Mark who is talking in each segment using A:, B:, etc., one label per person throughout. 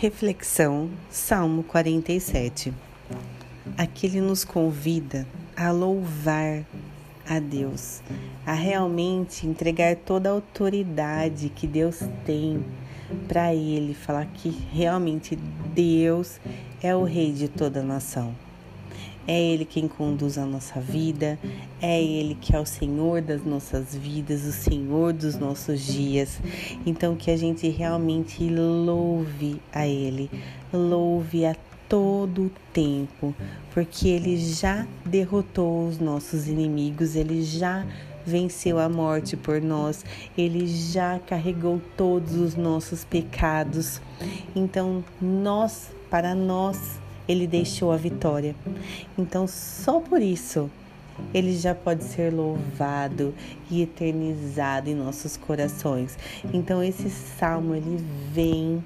A: Reflexão, Salmo 47. Aqui ele nos convida a louvar a Deus, a realmente entregar toda a autoridade que Deus tem para ele, falar que realmente Deus é o rei de toda a nação. É Ele quem conduz a nossa vida, é Ele que é o Senhor das nossas vidas, o Senhor dos nossos dias. Então, que a gente realmente louve a Ele, louve a todo tempo, porque Ele já derrotou os nossos inimigos, Ele já venceu a morte por nós, ele já carregou todos os nossos pecados. Então, nós, para nós, ele deixou a vitória. Então, só por isso, ele já pode ser louvado e eternizado em nossos corações. Então, esse salmo ele vem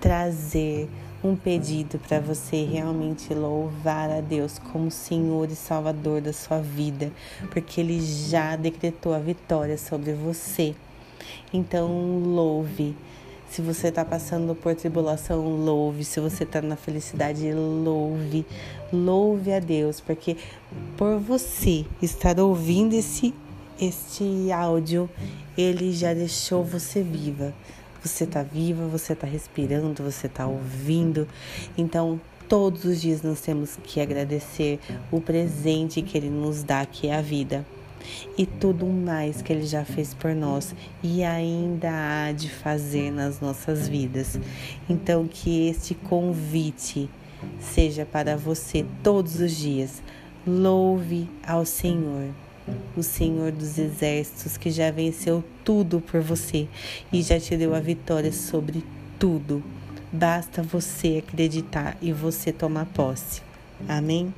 A: trazer um pedido para você realmente louvar a Deus como Senhor e Salvador da sua vida, porque Ele já decretou a vitória sobre você. Então, louve se você está passando por tribulação, louve. Se você está na felicidade, louve. Louve a Deus, porque por você estar ouvindo esse, este áudio, Ele já deixou você viva. Você está viva, você está respirando, você está ouvindo. Então, todos os dias nós temos que agradecer o presente que Ele nos dá, que é a vida e tudo mais que Ele já fez por nós e ainda há de fazer nas nossas vidas. Então, que este convite seja para você todos os dias. Louve ao Senhor, o Senhor dos exércitos que já venceu tudo por você e já te deu a vitória sobre tudo. Basta você acreditar e você tomar posse. Amém?